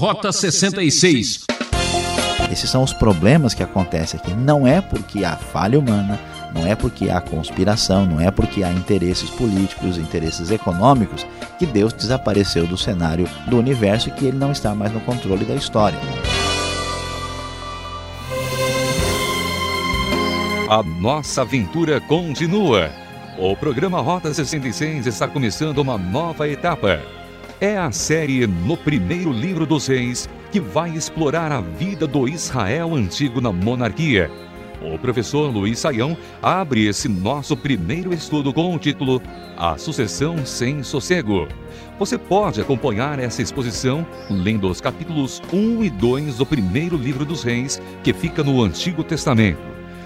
Rota 66. Esses são os problemas que acontecem aqui. Não é porque há falha humana, não é porque há conspiração, não é porque há interesses políticos, interesses econômicos, que Deus desapareceu do cenário do universo e que ele não está mais no controle da história. A nossa aventura continua. O programa Rota 66 está começando uma nova etapa. É a série No Primeiro Livro dos Reis que vai explorar a vida do Israel antigo na monarquia. O professor Luiz Saião abre esse nosso primeiro estudo com o título A Sucessão Sem Sossego. Você pode acompanhar essa exposição lendo os capítulos 1 e 2 do primeiro livro dos Reis, que fica no Antigo Testamento.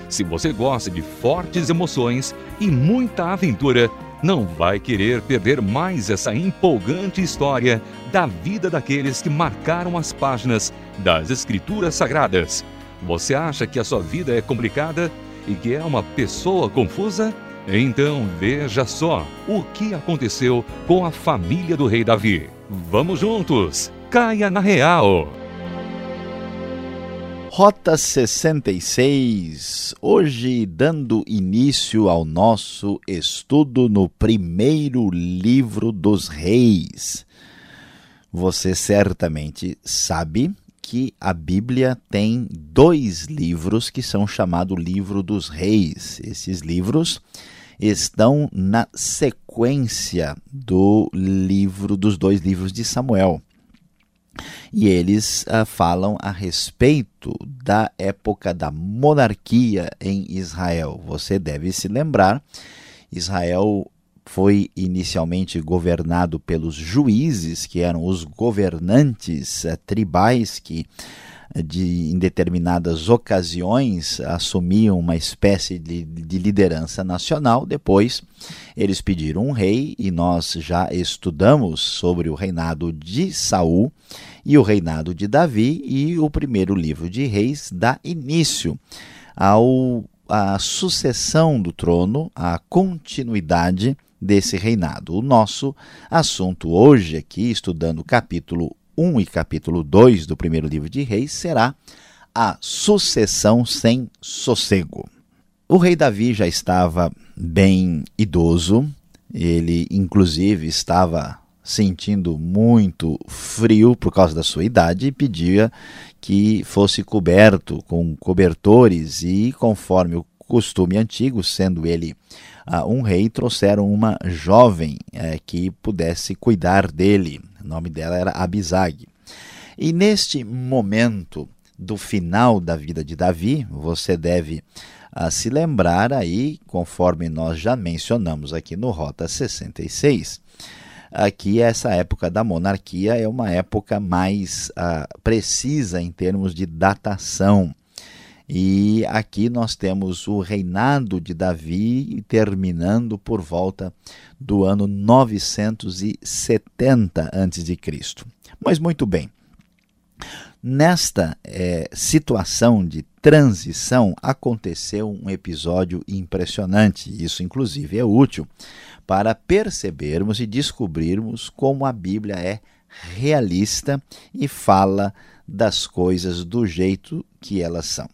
Se você gosta de fortes emoções e muita aventura, não vai querer perder mais essa empolgante história da vida daqueles que marcaram as páginas das Escrituras Sagradas. Você acha que a sua vida é complicada e que é uma pessoa confusa? Então veja só o que aconteceu com a família do rei Davi. Vamos juntos! Caia na real! Rota 66, hoje dando início ao nosso estudo no primeiro livro dos reis. Você certamente sabe que a Bíblia tem dois livros que são chamados livro dos reis. Esses livros estão na sequência do livro dos dois livros de Samuel e eles uh, falam a respeito da época da monarquia em Israel. Você deve se lembrar, Israel foi inicialmente governado pelos juízes, que eram os governantes uh, tribais que de, em determinadas ocasiões assumiam uma espécie de, de liderança nacional. Depois, eles pediram um rei e nós já estudamos sobre o reinado de Saul e o reinado de Davi e o primeiro livro de Reis dá início ao a sucessão do trono, a continuidade desse reinado. O nosso assunto hoje aqui, estudando o capítulo 1 e capítulo 2 do primeiro livro de Reis será a sucessão sem sossego. O rei Davi já estava bem idoso, ele inclusive estava sentindo muito frio por causa da sua idade e pedia que fosse coberto com cobertores e conforme o costume antigo, sendo ele uh, um rei, trouxeram uma jovem uh, que pudesse cuidar dele. O nome dela era Abisag. E neste momento do final da vida de Davi, você deve uh, se lembrar aí, conforme nós já mencionamos aqui no Rota 66, aqui essa época da monarquia é uma época mais uh, precisa em termos de datação. E aqui nós temos o reinado de Davi terminando por volta do ano 970 a.C. Mas muito bem, nesta é, situação de transição aconteceu um episódio impressionante. Isso, inclusive, é útil para percebermos e descobrirmos como a Bíblia é realista e fala das coisas do jeito que elas são.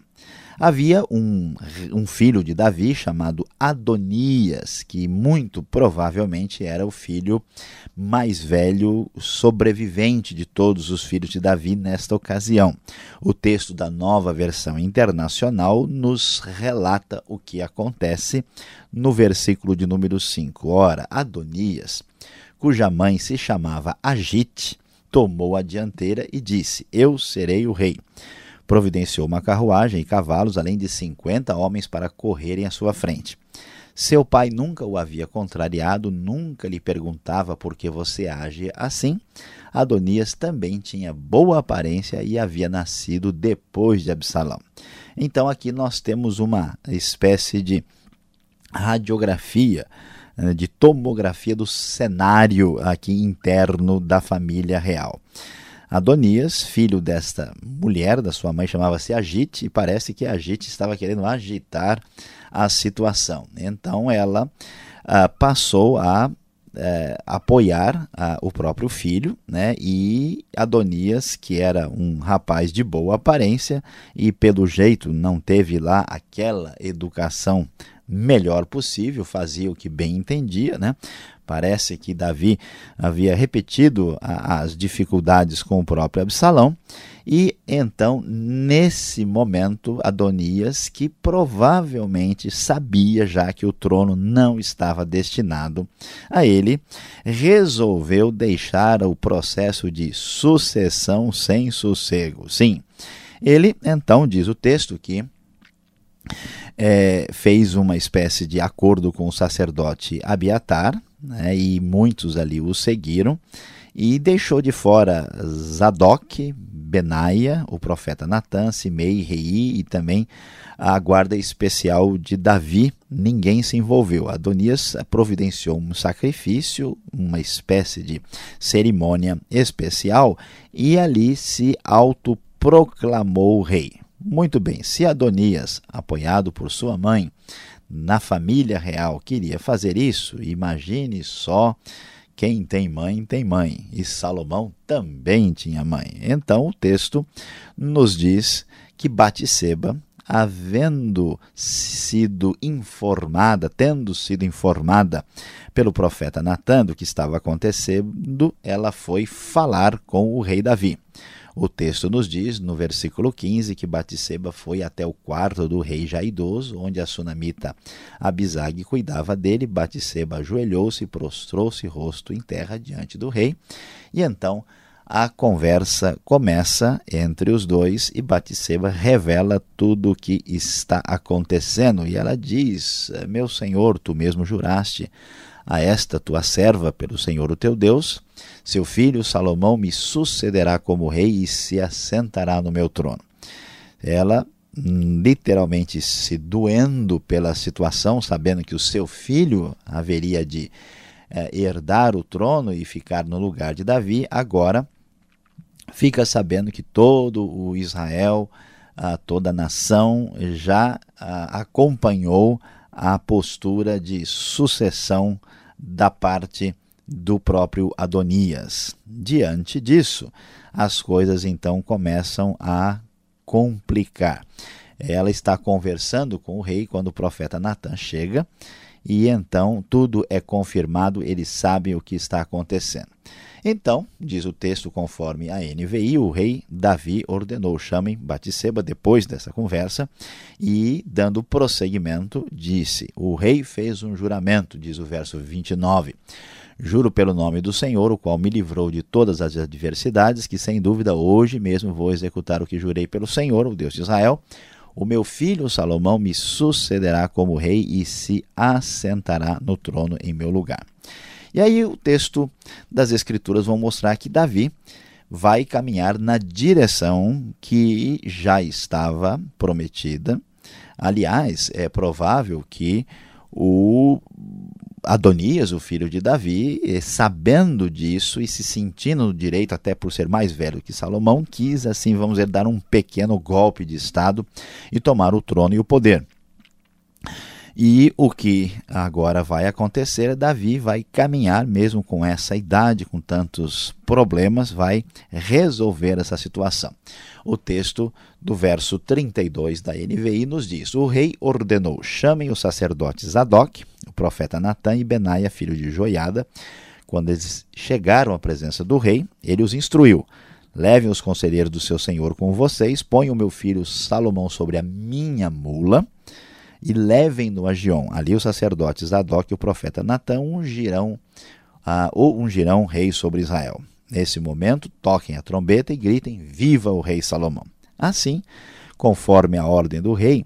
Havia um, um filho de Davi chamado Adonias, que muito provavelmente era o filho mais velho sobrevivente de todos os filhos de Davi nesta ocasião. O texto da nova versão internacional nos relata o que acontece no versículo de número 5. Ora, Adonias, cuja mãe se chamava Agite, tomou a dianteira e disse: Eu serei o rei providenciou uma carruagem e cavalos, além de cinquenta homens para correrem à sua frente. Seu pai nunca o havia contrariado, nunca lhe perguntava por que você age assim. Adonias também tinha boa aparência e havia nascido depois de Absalão. Então aqui nós temos uma espécie de radiografia, eh, de tomografia do cenário aqui interno da família real. Adonias, filho desta mulher, da sua mãe, chamava-se Agite, e parece que Agite estava querendo agitar a situação. Então ela ah, passou a é, apoiar a, o próprio filho, né? E Adonias, que era um rapaz de boa aparência e pelo jeito não teve lá aquela educação melhor possível, fazia o que bem entendia, né? Parece que Davi havia repetido as dificuldades com o próprio Absalão e então, nesse momento, Adonias, que provavelmente sabia já que o trono não estava destinado a ele, resolveu deixar o processo de sucessão sem sossego. Sim, ele então diz o texto que é, fez uma espécie de acordo com o sacerdote Abiatar, né, e muitos ali o seguiram, e deixou de fora Zadok, Benaia, o profeta Natan, Simei, Rei e também a guarda especial de Davi. Ninguém se envolveu. Adonias providenciou um sacrifício, uma espécie de cerimônia especial e ali se autoproclamou rei. Muito bem, se Adonias, apoiado por sua mãe, na família real, queria fazer isso, imagine só quem tem mãe, tem mãe. E Salomão também tinha mãe. Então o texto nos diz que Batseba, havendo sido informada, tendo sido informada pelo profeta Natan do que estava acontecendo, ela foi falar com o rei Davi. O texto nos diz, no versículo 15, que Batseba foi até o quarto do rei já idoso, onde a sunamita Abisag cuidava dele. Batseba ajoelhou-se prostrou-se rosto em terra diante do rei. E então a conversa começa entre os dois e Batseba revela tudo o que está acontecendo. E ela diz: Meu senhor, tu mesmo juraste a esta tua serva pelo Senhor o teu Deus, seu filho Salomão me sucederá como rei e se assentará no meu trono. Ela hum, literalmente se doendo pela situação, sabendo que o seu filho haveria de é, herdar o trono e ficar no lugar de Davi, agora fica sabendo que todo o Israel, toda a nação já acompanhou a postura de sucessão da parte do próprio Adonias. Diante disso, as coisas então começam a complicar. Ela está conversando com o rei quando o profeta Natan chega e então tudo é confirmado, eles sabem o que está acontecendo. Então, diz o texto conforme a NVI, o rei Davi ordenou chamem Batseba depois dessa conversa e, dando prosseguimento, disse: O rei fez um juramento, diz o verso 29. Juro pelo nome do Senhor, o qual me livrou de todas as adversidades, que sem dúvida hoje mesmo vou executar o que jurei pelo Senhor, o Deus de Israel. O meu filho Salomão me sucederá como rei e se assentará no trono em meu lugar. E aí o texto das Escrituras vão mostrar que Davi vai caminhar na direção que já estava prometida. Aliás, é provável que o Adonias, o filho de Davi, sabendo disso e se sentindo no direito, até por ser mais velho que Salomão, quis, assim, vamos dizer, dar um pequeno golpe de Estado e tomar o trono e o poder. E o que agora vai acontecer, Davi vai caminhar, mesmo com essa idade, com tantos problemas, vai resolver essa situação. O texto do verso 32 da NVI nos diz: O rei ordenou: chamem os sacerdotes Zadok, o profeta Natã e Benaia, filho de Joiada. Quando eles chegaram à presença do rei, ele os instruiu: Levem os conselheiros do seu senhor com vocês, ponham o meu filho Salomão sobre a minha mula e levem-no a Gion. Ali os sacerdotes Zadok e o profeta Natã ungirão, uh, ou ungirão rei sobre Israel. Nesse momento, toquem a trombeta e gritem: Viva o rei Salomão! Assim, conforme a ordem do rei,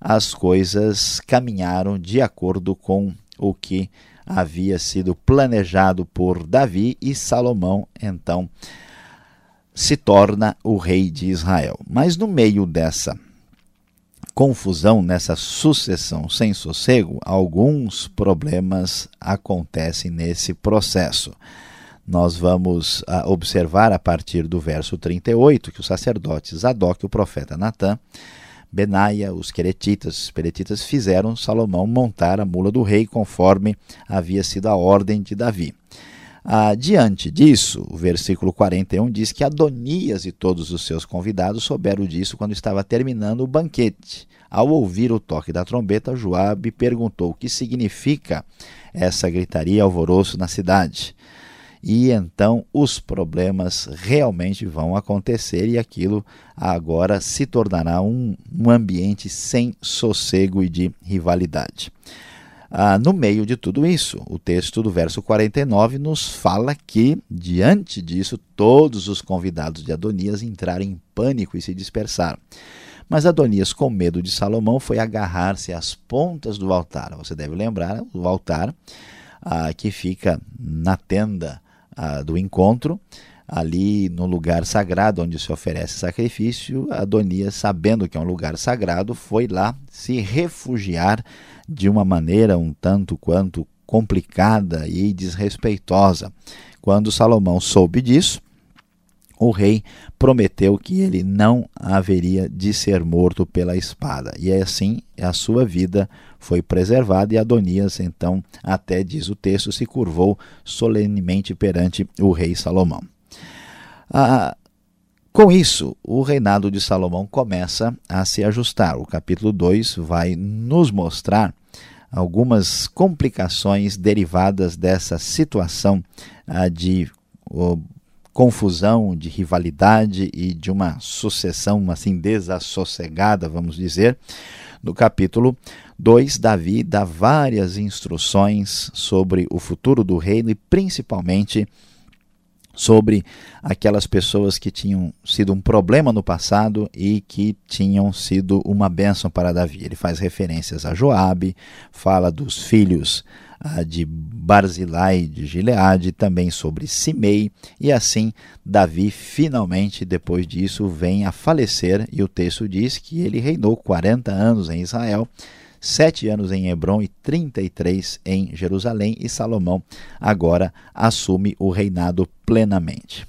as coisas caminharam de acordo com o que havia sido planejado por Davi e Salomão, então se torna o rei de Israel. Mas no meio dessa confusão, nessa sucessão sem sossego, alguns problemas acontecem nesse processo. Nós vamos uh, observar a partir do verso 38 que o sacerdote Zadok, o profeta Natã, Benaia, os queretitas, os peretitas fizeram Salomão montar a mula do rei conforme havia sido a ordem de Davi. Ah, diante disso, o versículo 41 diz que Adonias e todos os seus convidados souberam disso quando estava terminando o banquete. Ao ouvir o toque da trombeta, Joabe perguntou o que significa essa gritaria e alvoroço na cidade. E então os problemas realmente vão acontecer e aquilo agora se tornará um, um ambiente sem sossego e de rivalidade. Ah, no meio de tudo isso, o texto do verso 49 nos fala que, diante disso, todos os convidados de Adonias entraram em pânico e se dispersaram. Mas Adonias, com medo de Salomão, foi agarrar-se às pontas do altar. Você deve lembrar o altar ah, que fica na tenda ah, do encontro, ali no lugar sagrado onde se oferece sacrifício. Adonias, sabendo que é um lugar sagrado, foi lá se refugiar de uma maneira um tanto quanto complicada e desrespeitosa. Quando Salomão soube disso, o rei prometeu que ele não haveria de ser morto pela espada. E assim a sua vida foi preservada e Adonias, então, até diz o texto, se curvou solenemente perante o rei Salomão. Ah, com isso, o reinado de Salomão começa a se ajustar. O capítulo 2 vai nos mostrar algumas complicações derivadas dessa situação ah, de confusão, de rivalidade e de uma sucessão assim desassossegada, vamos dizer. No capítulo 2, Davi dá várias instruções sobre o futuro do reino e principalmente sobre aquelas pessoas que tinham sido um problema no passado e que tinham sido uma bênção para Davi. Ele faz referências a Joabe, fala dos filhos ah, de Barzilai de Gileade, também sobre Simei, e assim Davi finalmente, depois disso, vem a falecer, e o texto diz que ele reinou 40 anos em Israel, sete anos em Hebron e 33 em Jerusalém, e Salomão agora assume o reinado plenamente.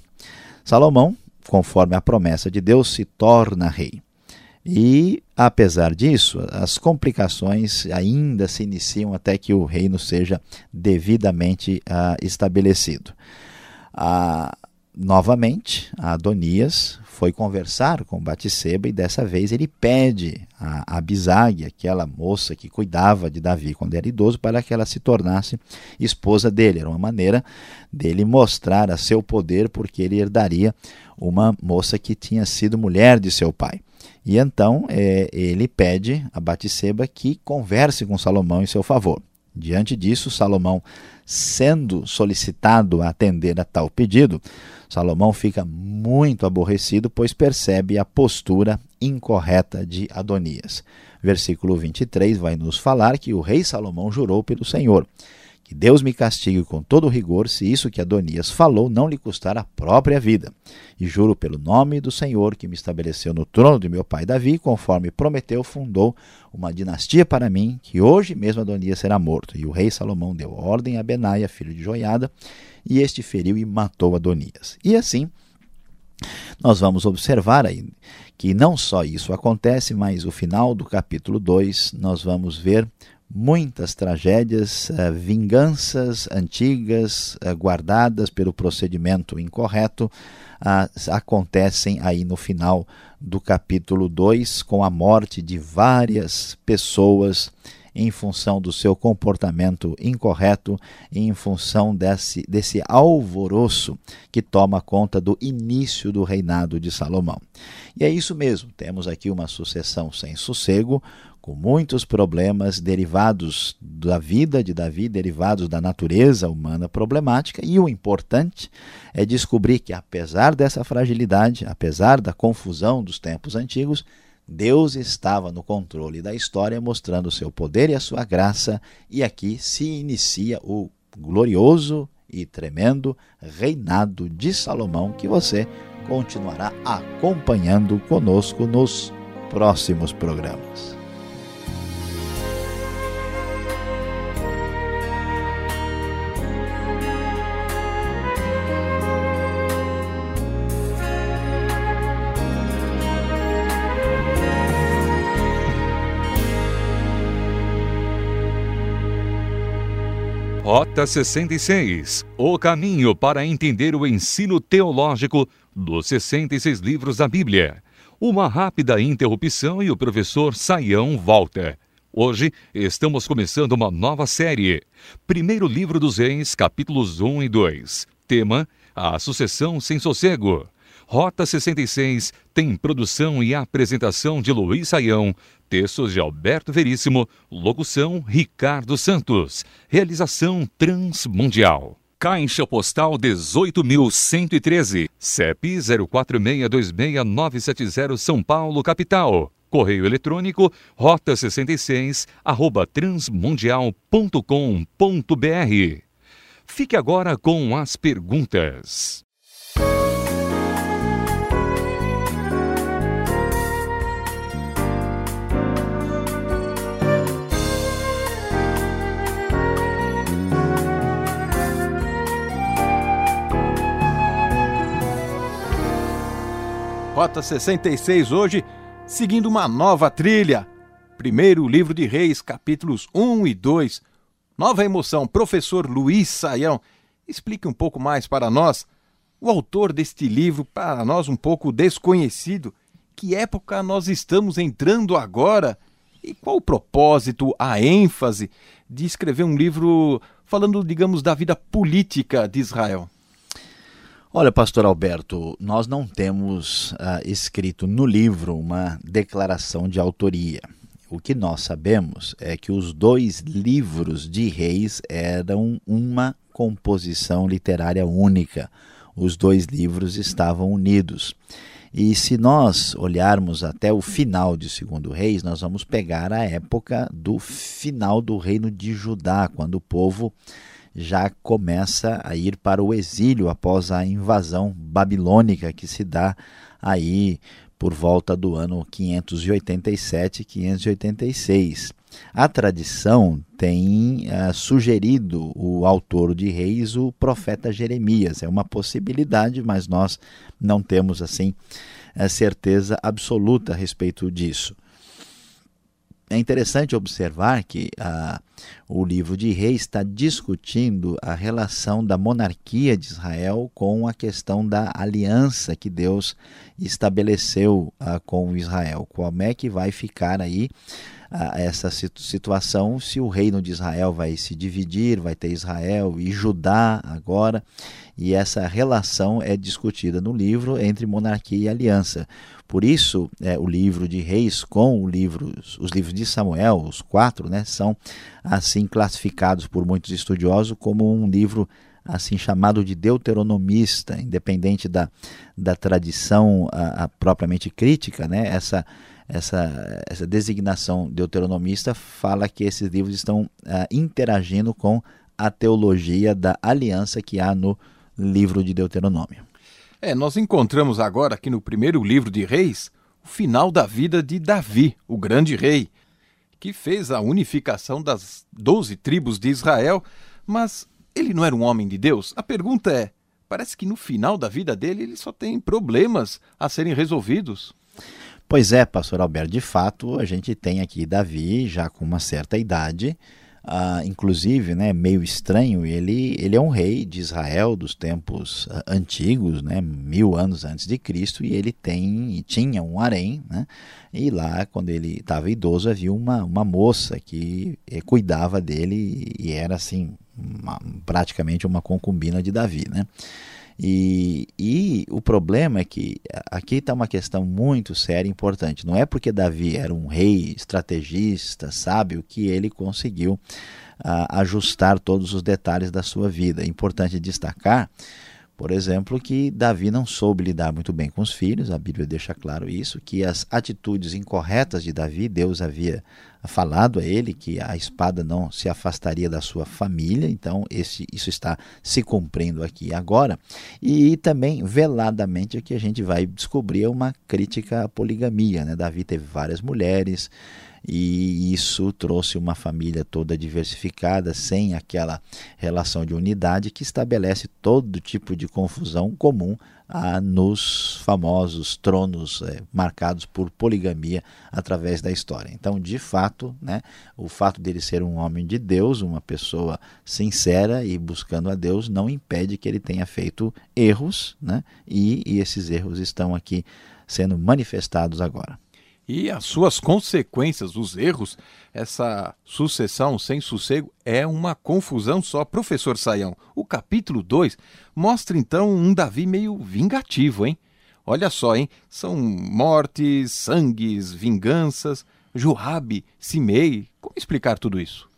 Salomão, conforme a promessa de Deus, se torna rei. E, apesar disso, as complicações ainda se iniciam até que o reino seja devidamente uh, estabelecido. Uh, novamente, Adonias foi conversar com Batseba e dessa vez ele pede a Abisag, aquela moça que cuidava de Davi quando era idoso, para que ela se tornasse esposa dele. Era uma maneira dele mostrar a seu poder, porque ele herdaria uma moça que tinha sido mulher de seu pai. E então é, ele pede a Batseba que converse com Salomão em seu favor. Diante disso, Salomão, sendo solicitado a atender a tal pedido, Salomão fica muito aborrecido, pois percebe a postura incorreta de Adonias. Versículo 23 vai nos falar que o rei Salomão jurou pelo Senhor: Que Deus me castigue com todo rigor se isso que Adonias falou não lhe custar a própria vida. E juro pelo nome do Senhor que me estabeleceu no trono de meu pai Davi, conforme prometeu, fundou uma dinastia para mim, que hoje mesmo Adonias será morto. E o rei Salomão deu ordem a Benaia, filho de Joiada, e este feriu e matou Adonias. E assim, nós vamos observar aí que não só isso acontece, mas o final do capítulo 2 nós vamos ver muitas tragédias, uh, vinganças antigas uh, guardadas pelo procedimento incorreto acontecem aí no final do capítulo 2 com a morte de várias pessoas em função do seu comportamento incorreto e em função desse, desse alvoroço que toma conta do início do reinado de Salomão. E é isso mesmo, temos aqui uma sucessão sem sossego, com muitos problemas derivados da vida de Davi, derivados da natureza humana problemática, e o importante é descobrir que, apesar dessa fragilidade, apesar da confusão dos tempos antigos, Deus estava no controle da história, mostrando o seu poder e a sua graça, e aqui se inicia o glorioso e tremendo reinado de Salomão, que você continuará acompanhando conosco nos próximos programas. 66 O caminho para entender o ensino teológico dos 66 livros da Bíblia. Uma rápida interrupção e o professor Saião volta. Hoje estamos começando uma nova série. Primeiro livro dos Reis, capítulos 1 e 2. Tema: A sucessão sem sossego. Rota 66 tem produção e apresentação de Luiz Saião, textos de Alberto Veríssimo, locução Ricardo Santos, realização Transmundial. Caixa Postal 18.113, CEP 04626970 São Paulo, capital. Correio eletrônico rota66 arroba transmundial.com.br. Fique agora com as perguntas. Rota 66 hoje, seguindo uma nova trilha. Primeiro livro de Reis, capítulos 1 e 2. Nova emoção, professor Luiz Saião. Explique um pouco mais para nós, o autor deste livro, para nós um pouco desconhecido. Que época nós estamos entrando agora? E qual o propósito, a ênfase de escrever um livro falando, digamos, da vida política de Israel? Olha, pastor Alberto, nós não temos uh, escrito no livro uma declaração de autoria. O que nós sabemos é que os dois livros de reis eram uma composição literária única. Os dois livros estavam unidos. E se nós olharmos até o final de Segundo Reis, nós vamos pegar a época do final do reino de Judá, quando o povo já começa a ir para o exílio após a invasão babilônica que se dá aí por volta do ano 587 586. A tradição tem uh, sugerido o autor de Reis, o profeta Jeremias. É uma possibilidade, mas nós não temos assim certeza absoluta a respeito disso é interessante observar que ah, o livro de Reis está discutindo a relação da monarquia de Israel com a questão da aliança que Deus estabeleceu ah, com Israel. Como é que vai ficar aí ah, essa situação se o reino de Israel vai se dividir, vai ter Israel e Judá agora, e essa relação é discutida no livro entre monarquia e aliança. Por isso, é, o livro de Reis com o livro, os livros de Samuel, os quatro, né, são assim classificados por muitos estudiosos como um livro assim chamado de deuteronomista, independente da, da tradição a, a propriamente crítica, né, essa essa, essa designação deuteronomista fala que esses livros estão uh, interagindo com a teologia da aliança que há no livro de Deuteronômio. É, nós encontramos agora aqui no primeiro livro de Reis o final da vida de Davi, o grande rei, que fez a unificação das doze tribos de Israel, mas ele não era um homem de Deus? A pergunta é: parece que no final da vida dele ele só tem problemas a serem resolvidos. Pois é, pastor Alberto, de fato a gente tem aqui Davi já com uma certa idade, ah, inclusive, né, meio estranho, ele, ele é um rei de Israel dos tempos ah, antigos, né, mil anos antes de Cristo, e ele tem tinha um harém, né, e lá, quando ele estava idoso, havia uma, uma moça que eh, cuidava dele e era assim, uma, praticamente uma concubina de Davi, né. E, e o problema é que aqui está uma questão muito séria e importante. Não é porque Davi era um rei estrategista, sábio, que ele conseguiu uh, ajustar todos os detalhes da sua vida. É importante destacar por exemplo, que Davi não soube lidar muito bem com os filhos, a Bíblia deixa claro isso, que as atitudes incorretas de Davi, Deus havia falado a ele que a espada não se afastaria da sua família, então esse, isso está se cumprindo aqui agora. E também, veladamente, aqui a gente vai descobrir uma crítica à poligamia. Né? Davi teve várias mulheres, e isso trouxe uma família toda diversificada, sem aquela relação de unidade que estabelece todo tipo de confusão comum ah, nos famosos tronos é, marcados por poligamia através da história. Então, de fato, né, o fato dele ser um homem de Deus, uma pessoa sincera e buscando a Deus, não impede que ele tenha feito erros, né, e, e esses erros estão aqui sendo manifestados agora e as suas consequências, os erros, essa sucessão sem sossego é uma confusão só. Professor Saião, o capítulo 2 mostra então um Davi meio vingativo, hein? Olha só, hein? São mortes, sangues, vinganças, Joabe, Simei. Como explicar tudo isso?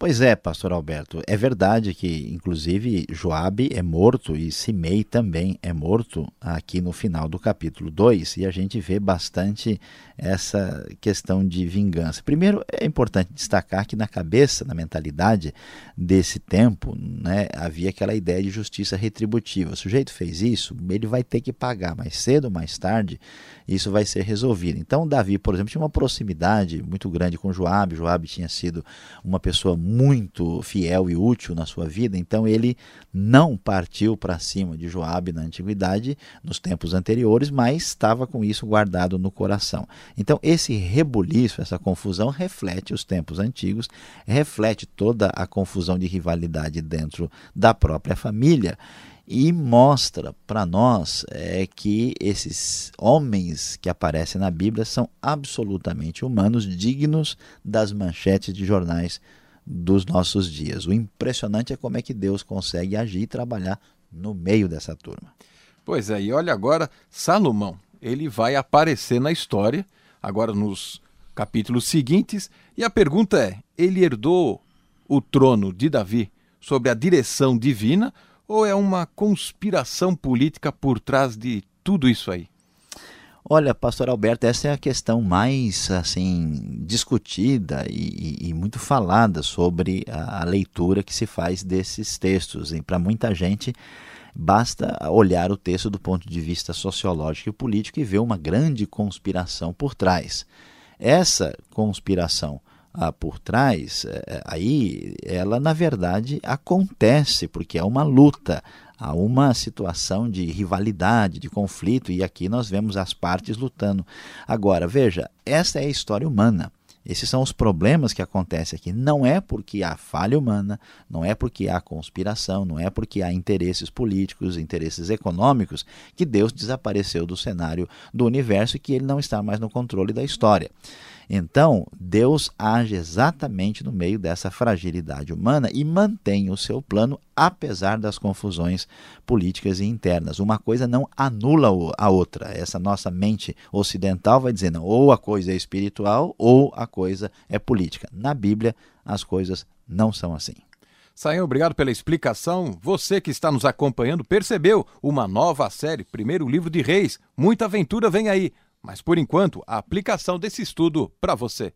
Pois é, pastor Alberto, é verdade que inclusive Joabe é morto e Simei também é morto aqui no final do capítulo 2, e a gente vê bastante essa questão de vingança. Primeiro, é importante destacar que na cabeça, na mentalidade desse tempo, né, havia aquela ideia de justiça retributiva. O sujeito fez isso, ele vai ter que pagar mais cedo ou mais tarde, isso vai ser resolvido. Então, Davi, por exemplo, tinha uma proximidade muito grande com Joabe. Joabe tinha sido uma pessoa muito fiel e útil na sua vida, então ele não partiu para cima de Joabe na antiguidade, nos tempos anteriores, mas estava com isso guardado no coração. Então, esse rebuliço, essa confusão reflete os tempos antigos, reflete toda a confusão de rivalidade dentro da própria família e mostra para nós é, que esses homens que aparecem na Bíblia são absolutamente humanos, dignos das manchetes de jornais dos nossos dias. O impressionante é como é que Deus consegue agir e trabalhar no meio dessa turma. Pois é, e olha agora, Salomão, ele vai aparecer na história, agora nos capítulos seguintes, e a pergunta é: ele herdou o trono de Davi sob a direção divina ou é uma conspiração política por trás de tudo isso aí? Olha, pastor Alberto, essa é a questão mais assim discutida e, e, e muito falada sobre a, a, leitura que se faz desses textos. E para muita gente basta olhar o texto do ponto de vista sociológico e político e ver uma grande conspiração por trás. Essa conspiração ah, por trás, é, aí ela na verdade acontece, porque é uma luta, há uma situação de rivalidade, de conflito, e aqui nós vemos as partes lutando. Agora, veja, essa é a história humana. Esses são os problemas que acontecem aqui. Não é porque há falha humana, não é porque há conspiração, não é porque há interesses políticos, interesses econômicos, que Deus desapareceu do cenário do universo e que ele não está mais no controle da história. Então, Deus age exatamente no meio dessa fragilidade humana e mantém o seu plano apesar das confusões políticas e internas. Uma coisa não anula a outra. Essa nossa mente ocidental vai dizendo ou a coisa é espiritual ou a coisa é política. Na Bíblia, as coisas não são assim. Saem, obrigado pela explicação. Você que está nos acompanhando percebeu uma nova série, primeiro livro de Reis. Muita aventura vem aí. Mas por enquanto, a aplicação desse estudo para você.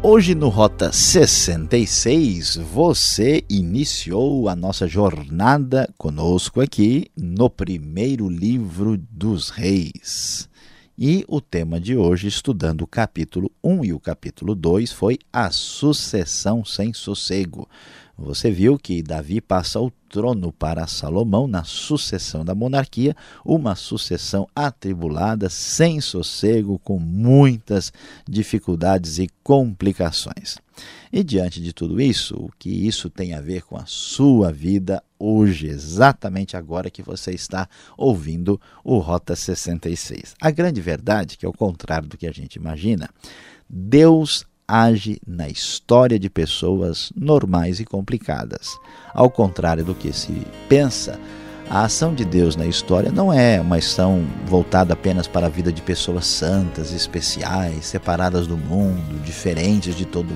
Hoje no Rota 66, você iniciou a nossa jornada conosco aqui no primeiro livro dos Reis. E o tema de hoje, estudando o capítulo 1 e o capítulo 2, foi a sucessão sem sossego. Você viu que Davi passa o trono para Salomão na sucessão da monarquia, uma sucessão atribulada, sem sossego, com muitas dificuldades e complicações. E diante de tudo isso, o que isso tem a ver com a sua vida hoje, exatamente agora que você está ouvindo o Rota 66? A grande verdade, que é o contrário do que a gente imagina, Deus age na história de pessoas normais e complicadas. Ao contrário do que se pensa, a ação de Deus na história não é uma ação voltada apenas para a vida de pessoas santas, especiais, separadas do mundo, diferentes de todo,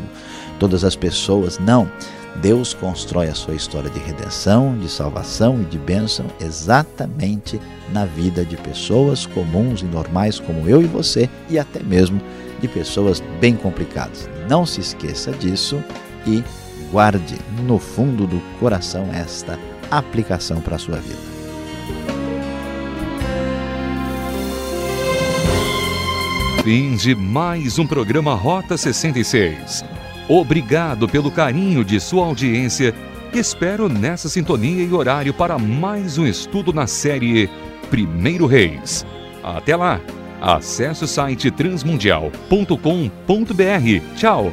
todas as pessoas. Não. Deus constrói a sua história de redenção, de salvação e de bênção exatamente na vida de pessoas comuns e normais como eu e você e até mesmo de pessoas bem complicadas. Não se esqueça disso e guarde no fundo do coração esta aplicação para a sua vida. fim de mais um programa Rota 66. Obrigado pelo carinho de sua audiência e espero nessa sintonia e horário para mais um estudo na série Primeiro Reis. Até lá! Acesse o site transmundial.com.br. Tchau!